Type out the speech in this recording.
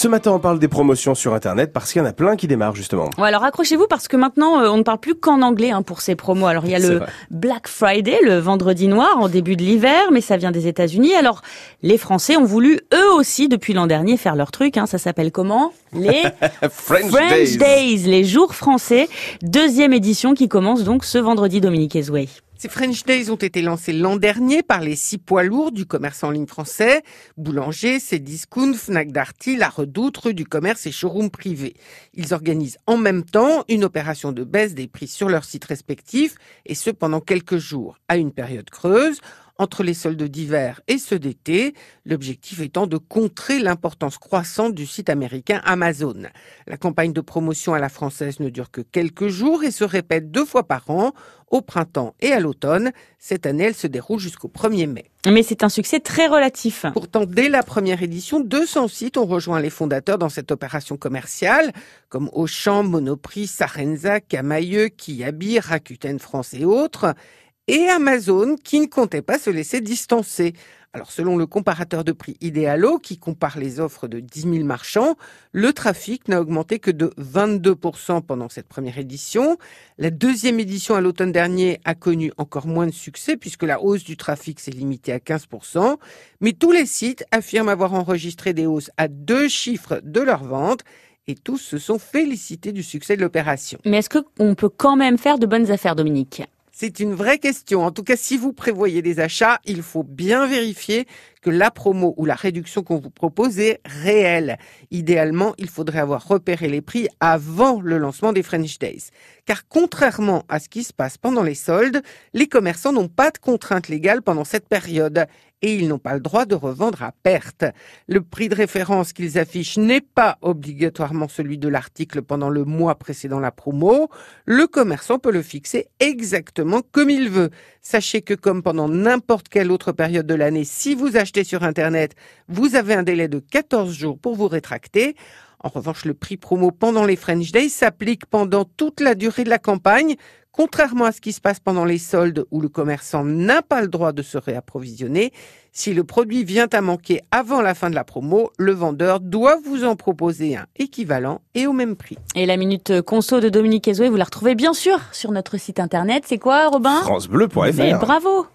Ce matin, on parle des promotions sur Internet parce qu'il y en a plein qui démarrent justement. Ouais, alors accrochez-vous parce que maintenant, euh, on ne parle plus qu'en anglais hein, pour ces promos. Alors il y a le vrai. Black Friday, le vendredi noir en début de l'hiver, mais ça vient des États-Unis. Alors les Français ont voulu eux aussi depuis l'an dernier faire leur truc. Hein. Ça s'appelle comment? Les French, French Days. Days, les jours français. Deuxième édition qui commence donc ce vendredi, Dominique Ezway. Ces French Days ont été lancés l'an dernier par les six poids lourds du commerce en ligne français, Boulanger, Cdiscount, Fnac Darty, La Redoute, rue du commerce et showroom privé. Ils organisent en même temps une opération de baisse des prix sur leurs sites respectifs et ce pendant quelques jours, à une période creuse, entre les soldes d'hiver et ceux d'été, l'objectif étant de contrer l'importance croissante du site américain Amazon. La campagne de promotion à la française ne dure que quelques jours et se répète deux fois par an, au printemps et à l'automne. Cette année, elle se déroule jusqu'au 1er mai. Mais c'est un succès très relatif. Pourtant, dès la première édition, 200 sites ont rejoint les fondateurs dans cette opération commerciale, comme Auchan, Monoprix, Sarenza, Camailleux, Kiabi, Rakuten France et autres, et Amazon qui ne comptait pas se laisser distancer. Alors, selon le comparateur de prix Idealo, qui compare les offres de 10 000 marchands, le trafic n'a augmenté que de 22% pendant cette première édition. La deuxième édition à l'automne dernier a connu encore moins de succès puisque la hausse du trafic s'est limitée à 15%. Mais tous les sites affirment avoir enregistré des hausses à deux chiffres de leurs ventes et tous se sont félicités du succès de l'opération. Mais est-ce qu'on peut quand même faire de bonnes affaires, Dominique? C'est une vraie question. En tout cas, si vous prévoyez des achats, il faut bien vérifier que la promo ou la réduction qu'on vous propose est réelle. Idéalement, il faudrait avoir repéré les prix avant le lancement des French Days. Car contrairement à ce qui se passe pendant les soldes, les commerçants n'ont pas de contraintes légales pendant cette période et ils n'ont pas le droit de revendre à perte. Le prix de référence qu'ils affichent n'est pas obligatoirement celui de l'article pendant le mois précédant la promo. Le commerçant peut le fixer exactement comme il veut. Sachez que comme pendant n'importe quelle autre période de l'année, si vous achetez sur Internet, vous avez un délai de 14 jours pour vous rétracter. En revanche, le prix promo pendant les French Days s'applique pendant toute la durée de la campagne, contrairement à ce qui se passe pendant les soldes où le commerçant n'a pas le droit de se réapprovisionner. Si le produit vient à manquer avant la fin de la promo, le vendeur doit vous en proposer un équivalent et au même prix. Et la minute conso de Dominique Ezway, vous la retrouvez bien sûr sur notre site internet. C'est quoi, Robin? FranceBleu.fr. Mais bravo